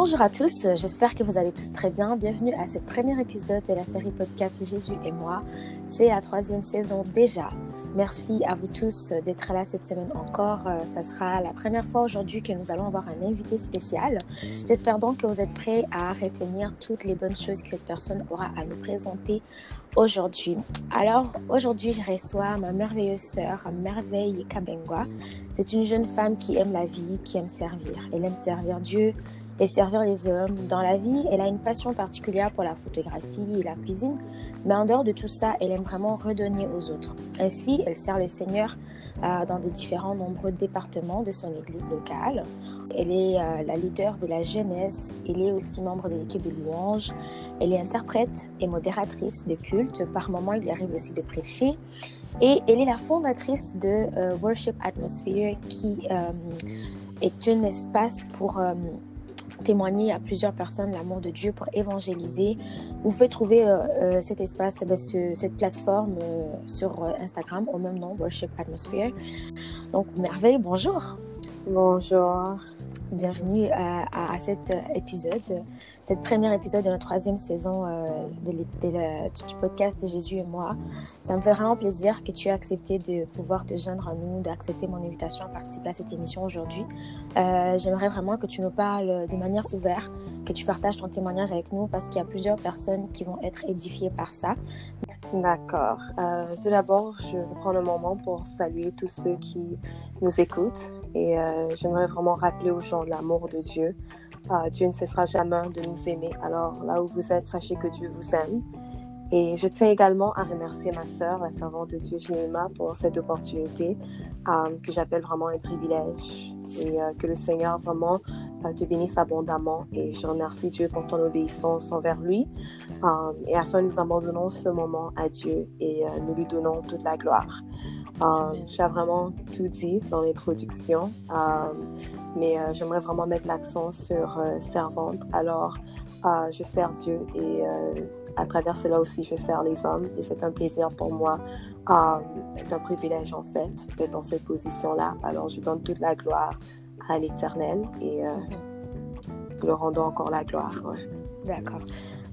Bonjour à tous, j'espère que vous allez tous très bien. Bienvenue à ce premier épisode de la série podcast Jésus et moi. C'est la troisième saison déjà. Merci à vous tous d'être là cette semaine encore. Ça sera la première fois aujourd'hui que nous allons avoir un invité spécial. J'espère donc que vous êtes prêts à retenir toutes les bonnes choses que cette personne aura à nous présenter aujourd'hui. Alors, aujourd'hui, je reçois ma merveilleuse sœur, Merveille Kabengwa. C'est une jeune femme qui aime la vie, qui aime servir. Elle aime servir Dieu, et servir les hommes. Dans la vie, elle a une passion particulière pour la photographie et la cuisine, mais en dehors de tout ça, elle aime vraiment redonner aux autres. Ainsi, elle sert le Seigneur euh, dans des différents nombreux départements de son église locale. Elle est euh, la leader de la jeunesse, elle est aussi membre de l'équipe de louange, elle est interprète et modératrice de culte. Par moments, il lui arrive aussi de prêcher. Et elle est la fondatrice de euh, Worship Atmosphere, qui est un espace pour témoigner à plusieurs personnes l'amour de Dieu pour évangéliser. Vous pouvez trouver euh, euh, cet espace, ben, cette plateforme euh, sur Instagram au même nom, Worship Atmosphere. Donc, Merveille, bonjour. Bonjour. Bienvenue à, à, cet épisode, cet premier épisode de notre troisième saison de, du podcast Jésus et moi. Ça me fait vraiment plaisir que tu aies accepté de pouvoir te joindre à nous, d'accepter mon invitation à participer à cette émission aujourd'hui. Euh, J'aimerais vraiment que tu nous parles de manière ouverte, que tu partages ton témoignage avec nous parce qu'il y a plusieurs personnes qui vont être édifiées par ça. D'accord. Euh, tout d'abord, je prendre un moment pour saluer tous ceux qui nous écoutent et euh, j'aimerais vraiment rappeler aux gens l'amour de Dieu. Euh, Dieu ne cessera jamais de nous aimer. Alors là où vous êtes, sachez que Dieu vous aime. Et je tiens également à remercier ma sœur, la servante de Dieu Jemima, pour cette opportunité euh, que j'appelle vraiment un privilège. Et euh, que le Seigneur vraiment euh, te bénisse abondamment. Et je remercie Dieu pour ton obéissance envers lui. Et afin, nous abandonnons ce moment à Dieu et nous lui donnons toute la gloire. J'ai vraiment tout dit dans l'introduction, mais j'aimerais vraiment mettre l'accent sur servante. Alors, je sers Dieu et à travers cela aussi, je sers les hommes et c'est un plaisir pour moi, euh, un privilège en fait d'être dans cette position-là. Alors, je donne toute la gloire à l'Éternel et euh, le rendons encore la gloire. D'accord.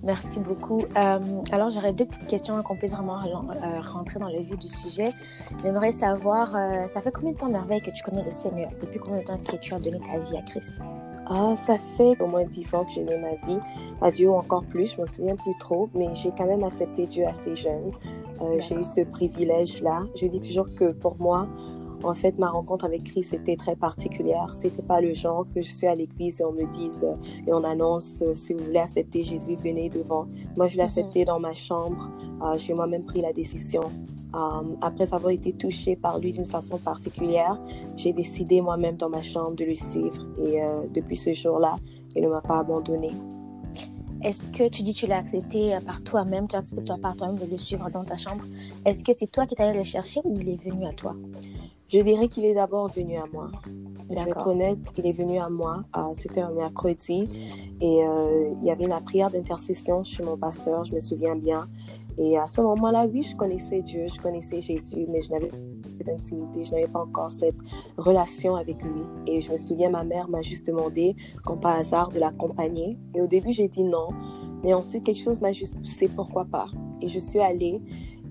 Merci beaucoup. Euh, alors, j'aurais deux petites questions qu'on puisse vraiment euh, rentrer dans le vif du sujet. J'aimerais savoir, euh, ça fait combien de temps, Merveille, que tu connais le Seigneur? Depuis combien de temps est-ce que tu as donné ta vie à Christ? Ah, ça fait au moins dix ans que j'ai donné ma vie à Dieu, ou encore plus, je me souviens plus trop, mais j'ai quand même accepté Dieu assez jeune. J'ai eu ce privilège-là. Je dis toujours que pour moi, en fait, ma rencontre avec Christ était très particulière. C'était pas le genre que je suis à l'église et on me dise euh, et on annonce euh, si vous voulez accepter Jésus, venez devant. Moi, je l'ai mhm. accepté dans ma chambre. Euh, j'ai moi-même pris la décision. après avoir été touchée par lui d'une façon particulière, j'ai décidé moi-même dans ma chambre de le suivre. Et depuis ce jour-là, il ne m'a pas abandonnée. Est-ce que tu dis que tu l'as accepté par toi-même, tu as accepté par toi-même de le suivre dans ta chambre? Est-ce que c'est toi qui es allé le chercher ou il est venu à toi? Je dirais qu'il est d'abord venu à moi. Je vais être honnête, il est venu à moi. C'était un mercredi et euh, il y avait la prière d'intercession chez mon pasteur, je me souviens bien. Et à ce moment-là, oui, je connaissais Dieu, je connaissais Jésus, mais je n'avais pas d'intimité, je n'avais pas encore cette relation avec lui. Et je me souviens, ma mère m'a juste demandé, comme par hasard, de l'accompagner. Et au début, j'ai dit non. Mais ensuite, quelque chose m'a juste poussé, pourquoi pas. Et je suis allée.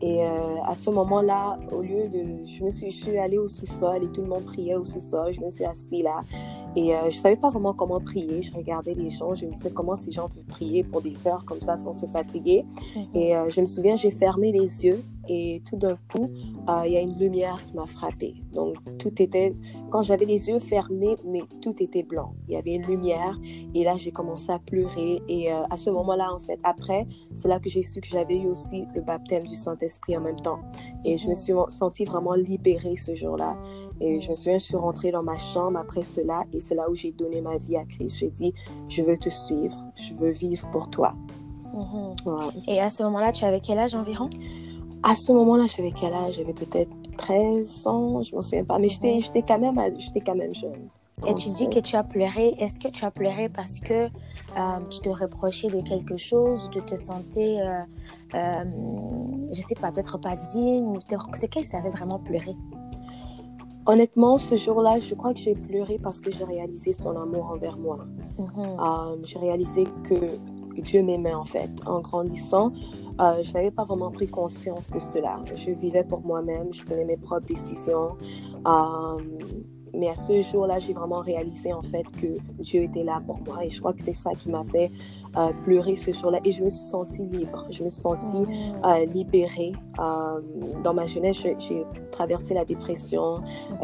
Et euh, à ce moment-là, au lieu de... Je me suis, je suis allée au sous-sol et tout le monde priait au sous-sol. Je me suis assise là. Et euh, je savais pas vraiment comment prier. Je regardais les gens. Je me disais comment ces gens peuvent prier pour des heures comme ça sans se fatiguer? Mm-hmm. Et euh, je me souviens, j'ai fermé les yeux et tout d'un coup, euh, il y a une lumière qui m'a frappée. Donc, tout était, quand j'avais les yeux fermés, mais tout était blanc. Il y avait une lumière et là, j'ai commencé à pleurer. Et euh, à ce moment-là, en fait, après, c'est là que j'ai su que j'avais eu aussi le baptême du Saint-Esprit en même temps. Et je me suis sentie vraiment libérée ce jour-là. Et je me souviens, je suis rentrée dans ma chambre après cela et c'est là où j'ai donné ma vie à Christ. J'ai dit, je veux te suivre, je veux vivre pour toi. Mhm. Et à ce moment-là, tu avais quel âge environ? À ce moment-là, j'avais quel âge? J'avais peut-être 13 ans, je ne me souviens pas, mais j'étais, j'étais, quand, même, j'étais quand même jeune. Et tu dis que tu as pleuré. Est-ce que tu as pleuré parce que euh, tu te reprochais de quelque chose, tu te sentais, euh, euh, je sais pas, peut-être pas digne C'est qu'est-ce qui t'avait vraiment pleuré? Honnêtement, ce jour-là, je crois que j'ai pleuré parce que j'ai réalisé son amour envers moi. Mm-hmm. j'ai réalisé que Dieu m'aimait en fait. En grandissant, euh, je n'avais pas vraiment pris conscience de cela. Je vivais pour moi-même, je prenais mes propres décisions. Euh, mais à ce jour-là, j'ai vraiment réalisé en fait que Dieu était là pour moi. Et je crois que c'est ça qui m'a fait euh, pleurer ce jour-là. Et je me suis sentie libre. Je me suis sentie mm. euh, libérée. Euh, dans ma jeunesse, j'ai traversé la dépression.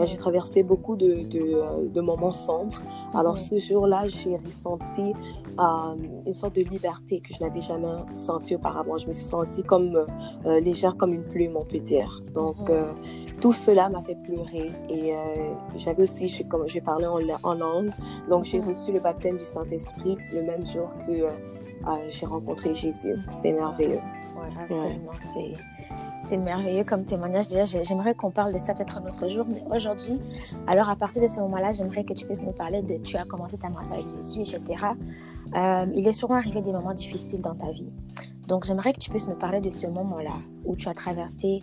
j'ai traversé beaucoup de, de, de, moments sombres. Alors ce jour-là, j'ai ressenti une sorte de liberté que je n'avais jamais sentie auparavant. Je me suis sentie comme légère comme une plume, on peut dire. Donc, tout cela m'a fait pleurer et euh, j'avais aussi, comme j'ai parlé en, en, langue, donc j'ai reçu le baptême du Saint-Esprit le même jour que euh, euh, j'ai rencontré Jésus. C'était merveilleux. Absolument. C'est merveilleux comme témoignage. Déjà, j'aimerais qu'on parle de ça peut-être un autre jour, mais aujourd'hui, alors à partir de ce moment-là, j'aimerais que tu puisses nous parler de tu as commencé ta marche avec Jésus, etc. il est sûrement arrivé des moments difficiles dans ta vie. Donc, j'aimerais que tu puisses nous parler de ce moment-là où tu as traversé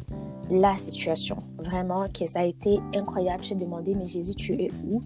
la situation. Vraiment, que ça a été incroyable. Je te demandé, mais Jésus, tu es où?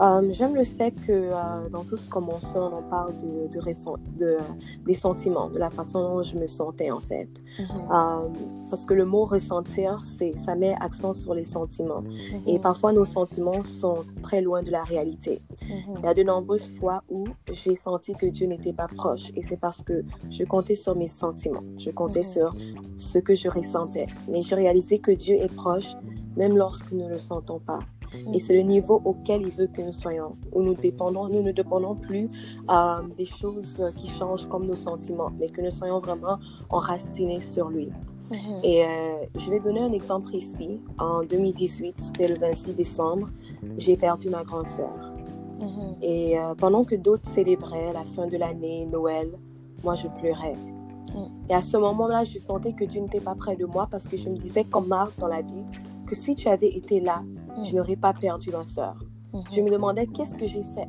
Euh, J'aime le fait que euh, dans tout ce qu'on mentionne, on parle de, de, de, des sentiments, de la façon dont je me sentais en fait. Mhm. Euh, parce que le mot ressentir, ça met accent sur les sentiments. Mhm. Et parfois, nos sentiments sont très loin de la réalité. Mhm. Il y a de nombreuses fois où j'ai senti que Dieu n'était pas proche. Et c'est parce que je comptais sur mes sentiments. Je comptais sur ce que je ressentais. Mais j'ai réalisé que Dieu est proche, même lorsque nous ne le sentons pas. Et c'est le niveau auquel il veut que nous soyons, où nous dépendons, nous ne dépendons plus euh, des choses qui changent comme nos sentiments, mais que nous soyons vraiment enracinés sur lui. Mm-hmm. Et euh, je vais donner un exemple précis. En 2018, c'était le 26 décembre, j'ai perdu ma grande sœur. Mm-hmm. Et euh, pendant que d'autres célébraient la fin de l'année, Noël, moi je pleurais. Et à ce moment-là, je sentais que Dieu n'était pas près de moi parce que je me disais, comme Marc dans la Bible, que si tu avais été là, je n'aurais pas perdu ma soeur. Mhm. Je me demandais, qu'est-ce que j'ai fait?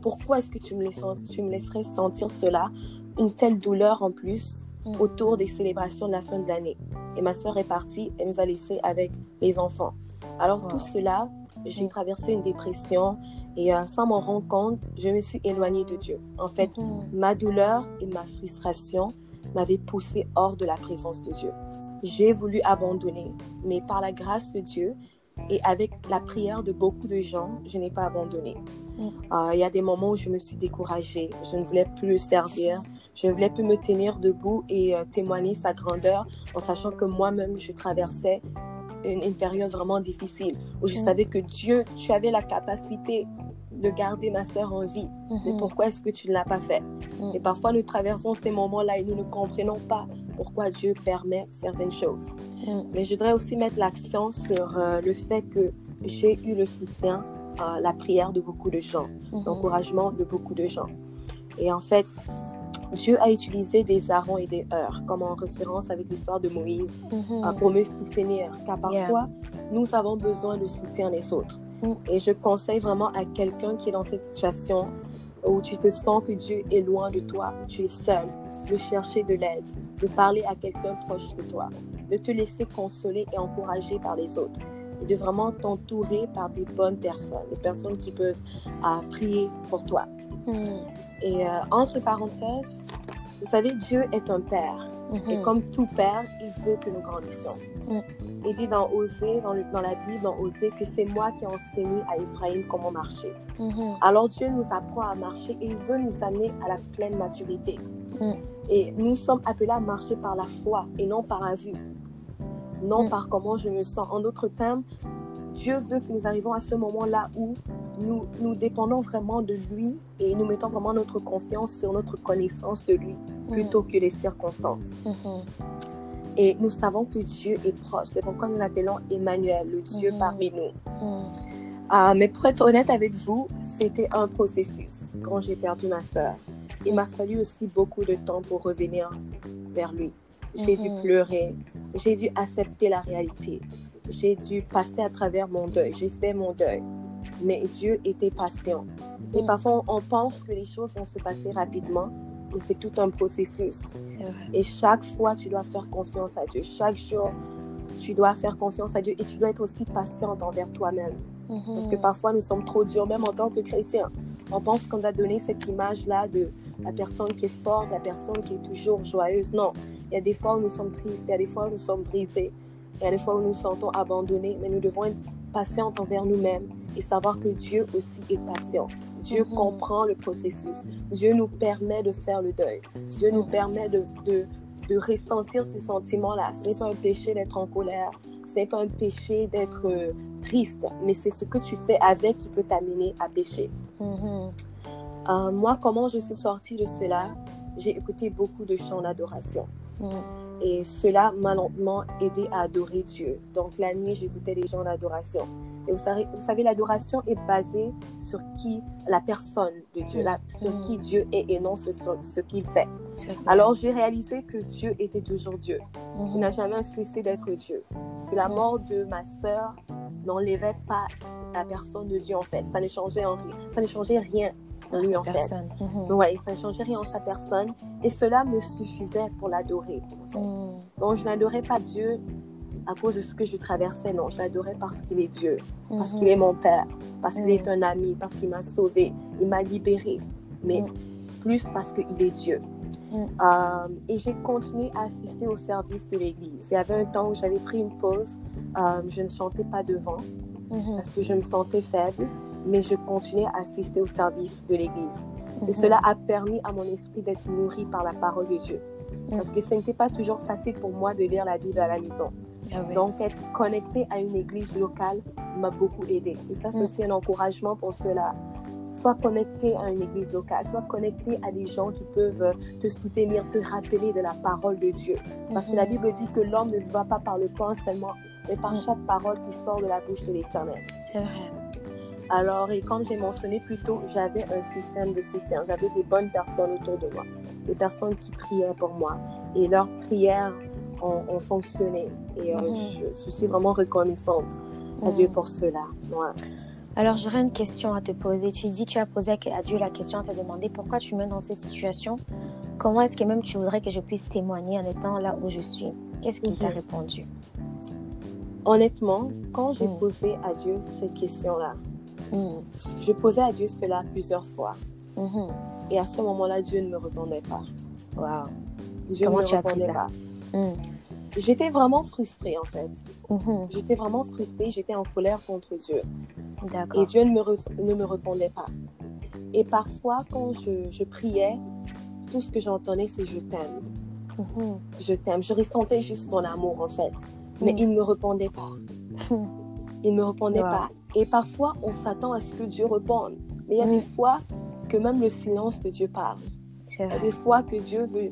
Pourquoi est-ce que tu me, tu me laisserais sentir cela? Une telle douleur en plus mhm. autour des célébrations de la fin de l'année. Et ma soeur est partie et nous a laissés avec les enfants. Alors tout cela, j'ai traversé une dépression et euh, sans m'en rendre compte, je me suis éloignée de Dieu. En fait, mhm. ma douleur et ma frustration m'avait poussé hors de la présence de Dieu. J'ai voulu abandonner, mais par la grâce de Dieu et avec la prière de beaucoup de gens, je n'ai pas abandonné. Mm. Euh, il y a des moments où je me suis découragée, je ne voulais plus le servir, je ne voulais plus me tenir debout et euh, témoigner sa grandeur en sachant que moi-même, je traversais une, période vraiment difficile où je mm. savais que Dieu, tu avais la capacité de garder ma soeur en vie. Mais mhm. pourquoi est-ce que tu ne l'as pas fait? Mhm. Et parfois, nous traversons ces moments-là et nous ne comprenons pas pourquoi Dieu permet certaines choses. Mhm. Mais je voudrais aussi mettre l'accent sur euh, le fait que j'ai eu le soutien, à la prière de beaucoup de gens, l'encouragement de beaucoup de gens. Et en fait, Dieu a utilisé des arons et des heures, comme en référence avec l'histoire de Moïse, euh, pour me soutenir. Car parfois, nous avons besoin de soutien des autres. Et je conseille vraiment à quelqu'un qui est dans cette situation où tu te sens que Dieu est loin de toi, tu es seul, de chercher de l'aide, de parler à quelqu'un proche de toi, de te laisser consoler et encourager par les autres et de vraiment t'entourer par des bonnes personnes, des personnes qui peuvent euh, prier pour toi. Mm. Et euh, entre parenthèses, vous savez, Dieu est un père. Mm-hmm. Et comme tout père, il veut que nous grandissions. Mm. Il dit dans Osée, dans, dans, la Bible, dans Osée, que c'est moi qui ai enseigné à Ephraim comment marcher. Mm-hmm. Alors Dieu nous apprend à marcher et il veut nous amener à la pleine maturité. Mm. Et nous sommes appelés à marcher par la foi et non par la vue. Non mm. par comment je me sens. En d'autres termes, Dieu veut que nous arrivions à ce moment-là où nous, nous dépendons vraiment de lui et nous mettons vraiment notre confiance sur notre connaissance de lui plutôt que les circonstances. Mm-hmm. Et nous savons que Dieu est proche. C'est pourquoi nous l'appelons Emmanuel, le Dieu mhm. parmi nous. Mhm. Ah, mais pour être honnête avec vous, c'était un processus quand j'ai perdu ma soeur. Il m'a fallu aussi beaucoup de temps pour revenir vers lui. J'ai dû mhm. pleurer, j'ai dû accepter la réalité, j'ai dû passer à travers mon deuil, j'ai fait mon deuil. Mais Dieu était patient. Et parfois, on pense que les choses vont se passer rapidement, c'est tout un processus. Et chaque fois, tu dois faire confiance à Dieu. Chaque jour, tu dois faire confiance à Dieu et tu dois être aussi patiente envers toi-même. Parce que mhm. parfois, nous sommes trop durs, même en tant que chrétiens. On pense qu'on a donné cette image-là de la personne qui est forte, la personne qui est toujours joyeuse. Non, il y a des fois où nous sommes tristes, il y a des fois où nous sommes brisés, il y a des fois où nous nous sentons abandonnés, mais nous devons être patientes envers nous-mêmes et savoir que Dieu aussi est patient. Dieu mhm. comprend le processus. Dieu nous permet de faire le deuil. Dieu nous mhm. permet de, de, de ressentir ces sentiments-là. Ce n'est pas un péché d'être en colère. Ce n'est pas un péché d'être euh, triste, mais c'est ce que tu fais avec qui peut t'amener à pécher. Mhm. Euh, moi, comment je suis sortie de cela? J'ai écouté beaucoup de chants d'adoration. Et cela m'a lentement aidé à adorer Dieu. Donc la nuit, j'écoutais des chants d'adoration. Et vous savez, vous savez l'adoration est basée sur qui la personne de Dieu, sur mm. qui Dieu est et non sur ce, qu'il fait. Alors j'ai réalisé que Dieu était toujours Dieu. Il mm-hmm. n'a jamais cessé d'être Dieu. Que la mm. mort de ma sœur n'enlevait pas la personne de Dieu en fait. Ça ne changeait en rien. Ça ne changeait rien en lui en fait. Ouais, ça ne changeait rien en sa personne. Et cela me suffisait pour l'adorer. Mm. Donc je n'adorais pas Dieu à cause de ce que je traversais. Non, je l'adorais parce qu'il est Dieu, parce qu'il est mon Père, parce qu'il est un ami, parce qu'il m'a sauvé, il m'a libéré, mais plus parce qu'il est Dieu. Euh, et j'ai continué à assister au service de l'Église. Il y avait un temps où j'avais pris une pause, euh, je ne chantais pas devant parce que je me sentais faible, mais je continuais à assister au service de l'Église. Et cela a permis à mon esprit d'être nourri par la parole de Dieu. Parce que ce n'était pas toujours facile pour moi de lire la Bible à la maison. Ah Donc, être connecté à une église locale m'a beaucoup aidé. Et ça, c'est mm. aussi un encouragement pour cela. Soit connecté à une église locale, soit connecté à des gens qui peuvent te soutenir, te rappeler de la parole de Dieu. Parce que la mm-hmm. Bible dit que l'homme ne va pas par le pain seulement, mais par mm. chaque parole qui sort de la bouche de l'Éternel. C'est vrai. Alors, et comme j'ai mentionné plus tôt, j'avais un système de soutien. J'avais des bonnes personnes autour de moi, des personnes qui priaient pour moi. Et leurs prières ont, fonctionné. Et euh, mhm. je, suis vraiment reconnaissante à Dieu mhm. pour cela. Alors, j'aurais une question à te poser. Tu dis, tu as posé à Dieu la question, à te demander pourquoi tu me mets dans cette situation. Comment est-ce que même tu voudrais que je puisse témoigner en étant là où je suis? Qu'est-ce qu'il t'a mhm. répondu? Honnêtement, quand j'ai posé à Dieu cette question-là, je posais à Dieu cela plusieurs fois. Et à ce moment-là, Dieu ne me répondait pas. Wow. Dieu Comment tu as pris ça? J'étais vraiment frustrée en fait. Mhm. J'étais vraiment frustrée, j'étais en colère contre Dieu. Et Dieu ne me, ne me répondait pas. Et parfois, quand je, je priais, tout ce que j'entendais, c'est je t'aime. Mhm. Je t'aime. Je ressentais juste ton amour en fait. Mais mhm. il ne me répondait pas. il ne me répondait pas. Et parfois, on s'attend à ce que Dieu réponde. Mais il y a des fois que même le silence de Dieu parle. Il y a des fois que Dieu veut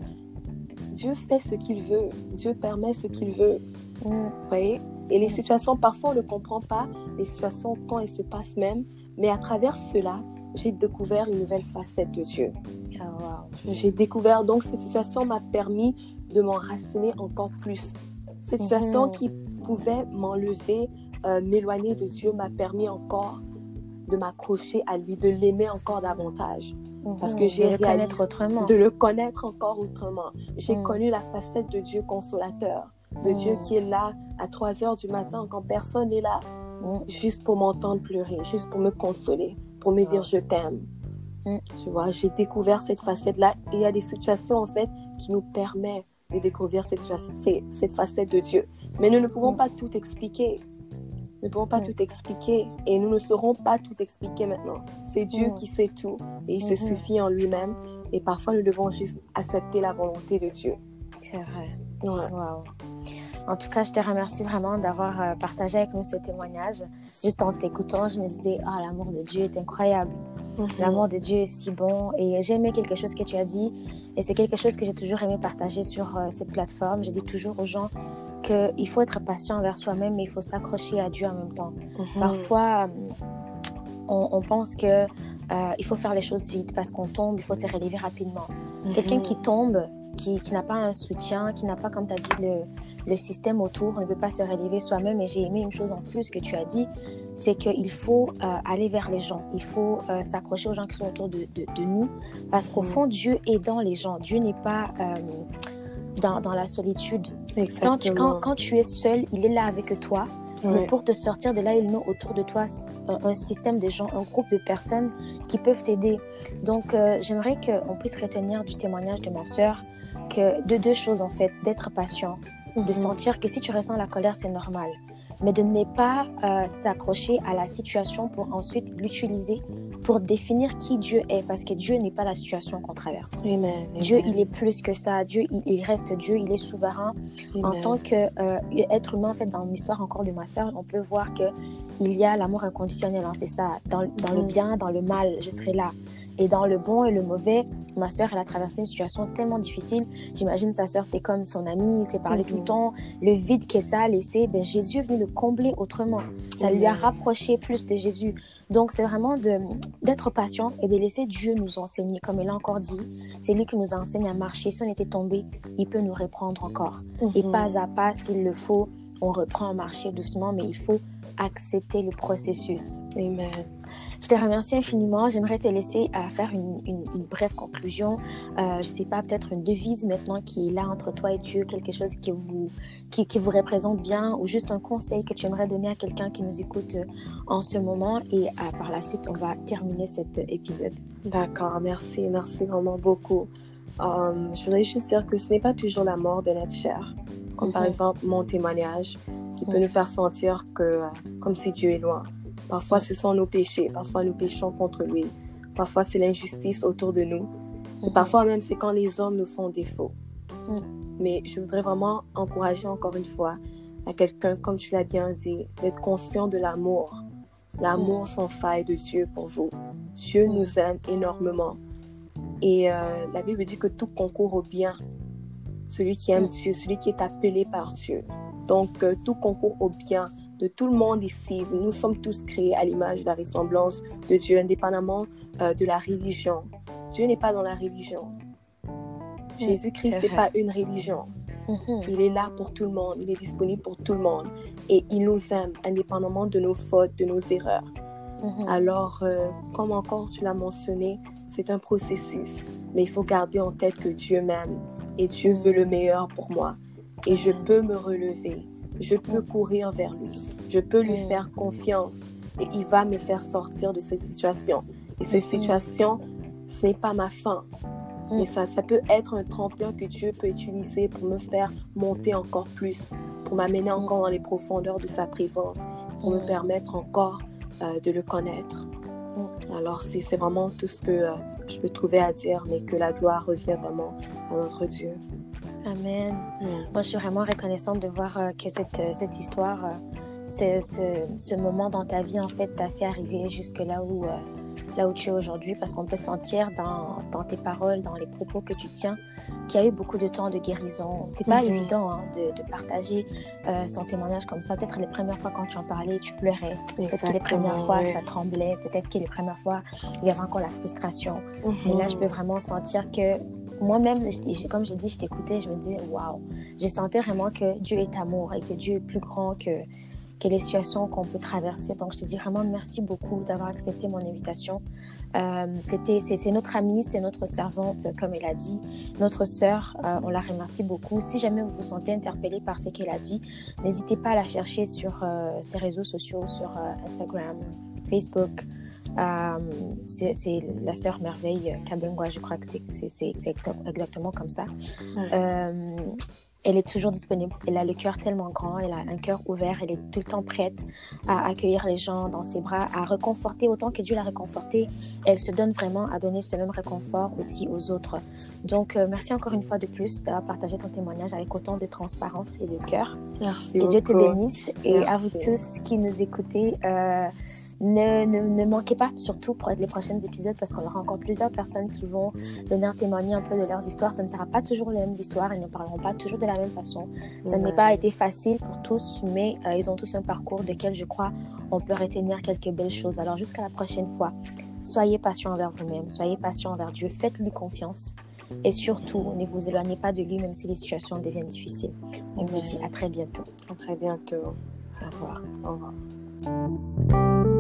Dieu fait ce qu'il veut. Dieu permet ce qu'il veut. Mm. Vous voyez? Et les situations, parfois, on ne comprend pas. Les situations, quand elles se passent même. Mais à travers cela, j'ai découvert une nouvelle facette de Dieu. Ah, j'ai découvert, donc, cette situation m'a permis de m'enraciner encore plus. Cette situation mm-hmm. qui pouvait m'enlever, euh, m'éloigner de Dieu, m'a permis encore de m'accrocher à lui, de l'aimer encore davantage. Parce que j'ai réalisé autrement. de le connaître encore autrement. J'ai mm. connu la facette de Dieu consolateur, de Dieu mm. qui est là à 3 heures du matin quand personne n'est là, juste pour m'entendre pleurer, juste pour me consoler, pour me dire je t'aime. Tu vois, j'ai découvert cette facette-là et il y a des situations en fait qui nous permettent de découvrir cette, cette facette de Dieu. Mais nous ne pouvons pas tout expliquer. Nous ne pouvons pas tout expliquer et nous ne saurons pas tout expliquer maintenant. C'est Dieu qui sait tout et il se suffit en lui-même. Et parfois, nous devons juste accepter la volonté de Dieu. C'est vrai. Wow. En tout cas, je te remercie vraiment d'avoir euh, partagé avec nous ce témoignage. Juste en t'écoutant, je me disais, ah, l'amour de Dieu est incroyable. Mhm. L'amour de Dieu est si bon. Et j'ai aimé quelque chose que tu as dit. Et c'est quelque chose que j'ai toujours aimé partager sur euh, cette plateforme. Je dis toujours aux gens, qu'il faut être patient envers soi-même, mais il faut s'accrocher à Dieu en même temps. Mhm. Parfois, on, pense que euh, il faut faire les choses vite parce qu'on tombe, il faut se relever rapidement. Mhm. Quelqu'un qui tombe, qui, qui n'a pas un soutien, qui n'a pas, comme tu as dit, le, le, système autour, ne peut pas se relever soi-même. Et j'ai aimé une chose en plus que tu as dit, c'est qu'il faut euh, aller vers les gens. Il faut euh, s'accrocher aux gens qui sont autour de, de, nous. Parce qu'au mhm. fond, Dieu est dans les gens. Dieu n'est pas dans, dans la solitude. Quand tu, quand, quand tu es seul, il est là avec toi. Mais pour te sortir de là, il met autour de toi un, système de gens, un groupe de personnes qui peuvent t'aider. Donc, euh, j'aimerais qu'on puisse retenir du témoignage de ma soeur que de deux choses en fait, d'être patient, de mhm. sentir que si tu ressens la colère, c'est normal mais de ne pas euh, s'accrocher à la situation pour ensuite l'utiliser pour définir qui Dieu est, parce que Dieu n'est pas la situation qu'on traverse. Dieu, il est plus que ça. Dieu, il, reste Dieu, il est souverain. En tant qu'être euh, humain, en fait, dans l'histoire encore de ma soeur, on peut voir que il y a l'amour inconditionnel. Hein, c'est ça. Dans, dans le mm. bien, dans le mal, je serai là. Et dans le bon et le mauvais, ma soeur, elle a traversé une situation tellement difficile. J'imagine sa soeur, c'était comme son amie, il s'est parlé tout le temps. Le vide que ça a laissé, ben, Jésus est venu le combler autrement. Ça lui a rapproché plus de Jésus. Donc, c'est vraiment d'être patient et de laisser Dieu nous enseigner. Comme il a encore dit, c'est lui qui nous enseigne à marcher. Si on était tombé, il peut nous reprendre encore. Et mhm. pas à pas, s'il le faut, on reprend à marcher doucement, mais il faut accepter le processus. Amen. Je te remercie infiniment. J'aimerais te laisser euh, faire une, une, brève conclusion. Euh, je ne sais pas, peut-être une devise maintenant qui est là entre toi et Dieu, quelque chose qui vous, qui, qui, vous représente bien ou juste un conseil que tu aimerais donner à quelqu'un qui nous écoute euh, en ce moment. Et par la suite, on va terminer cet épisode. D'accord, merci, merci vraiment beaucoup. je voudrais juste dire que ce n'est pas toujours la mort de notre chair, comme par mhm. exemple mon témoignage qui peut nous faire sentir que comme si Dieu est loin. Parfois, ce sont nos péchés. Parfois, nous péchons contre lui. Parfois, c'est l'injustice autour de nous. Et mhm. parfois même, c'est quand les hommes nous font défaut. Mhm. Mais je voudrais vraiment encourager encore une fois à quelqu'un, comme tu l'as bien dit, d'être conscient de l'amour. L'amour mhm. sans faille de Dieu pour vous. Dieu nous aime énormément. Et euh, la Bible dit que tout concourt au bien. Celui qui aime Dieu, celui qui est appelé par Dieu. Donc, euh, tout concourt au bien de tout le monde ici. Nous sommes tous créés à l'image de la ressemblance de Dieu, indépendamment euh, de la religion. Dieu n'est pas dans la religion. Mm, Jésus-Christ n'est pas une religion. Mm-hmm. Il est là pour tout le monde. Il est disponible pour tout le monde. Et il nous aime indépendamment de nos fautes, de nos erreurs. Mm-hmm. Alors, euh, comme encore tu l'as mentionné, c'est un processus. Mais il faut garder en tête que Dieu m'aime et Dieu veut le meilleur pour moi. Et je peux me relever je peux courir vers lui. Je peux lui faire confiance et il va me faire sortir de cette situation. Et cette situation, ce n'est pas ma fin. Mais ça, ça peut être un tremplin que Dieu peut utiliser pour me faire monter encore plus, pour m'amener encore dans les profondeurs de sa présence, pour me permettre encore euh, de le connaître. Alors, c'est vraiment tout ce que euh, je peux trouver à dire, mais que la gloire revient vraiment à notre Dieu. Amen. Moi, je suis vraiment reconnaissante de voir euh, que cette, euh, cette histoire, euh, ce, ce, moment dans ta vie, en fait, t'a fait arriver jusque là où, là où tu es aujourd'hui, parce qu'on peut sentir dans, dans, tes paroles, dans les propos que tu tiens, qu'il y a eu beaucoup de temps de guérison. C'est pas mhm. évident hein, de, de, partager son témoignage comme ça. Peut-être les premières fois quand tu en parlais, tu pleurais. Peut-être que les premières fois, ça tremblait. Peut-être que les premières fois, il y avait encore la frustration. Mais là, je peux vraiment sentir que moi-même, comme j'ai dit, je t'écoutais, je me disais, waouh, je sentais vraiment que Dieu est amour et que Dieu est plus grand que, que les situations qu'on peut traverser. Donc, je te dis vraiment merci beaucoup d'avoir accepté mon invitation. Euh, c'est, notre amie, c'est notre servante, comme elle a dit, notre sœur. Euh, on la remercie beaucoup. Si jamais vous vous sentez interpellé par ce qu'elle a dit, n'hésitez pas à la chercher sur euh, ses réseaux sociaux, sur Instagram, Facebook. Euh, c'est la sœur merveille euh, Kabengwa, je crois que c'est exactement comme ça. Euh, elle est toujours disponible. Elle a le cœur tellement grand, elle a un cœur ouvert, elle est tout le temps prête à accueillir les gens dans ses bras, à réconforter autant que Dieu l'a réconforté. Elle se donne vraiment à donner ce même réconfort aussi aux autres. Donc, merci encore une fois de plus d'avoir partagé ton témoignage avec autant de transparence et de cœur. Merci. Que Dieu te bénisse. Et à vous tous qui nous écoutez, ne, ne, ne, manquez pas, surtout pour les prochains épisodes, parce qu'on aura encore plusieurs personnes qui vont venir témoigner un peu de leurs histoires. Ça ne sera pas toujours les mêmes histoires, ils ne parleront pas toujours de la même façon. Ça n'a pas été facile pour tous, mais euh, ils ont tous un parcours desquels je crois on peut retenir quelques belles choses. Alors jusqu'à la prochaine fois, soyez patient envers vous-même, soyez patient envers Dieu, faites-lui confiance. Et surtout, ne vous éloignez pas de lui, même si les situations deviennent difficiles. On vous dit à très bientôt. À très bientôt. Au revoir. Au revoir.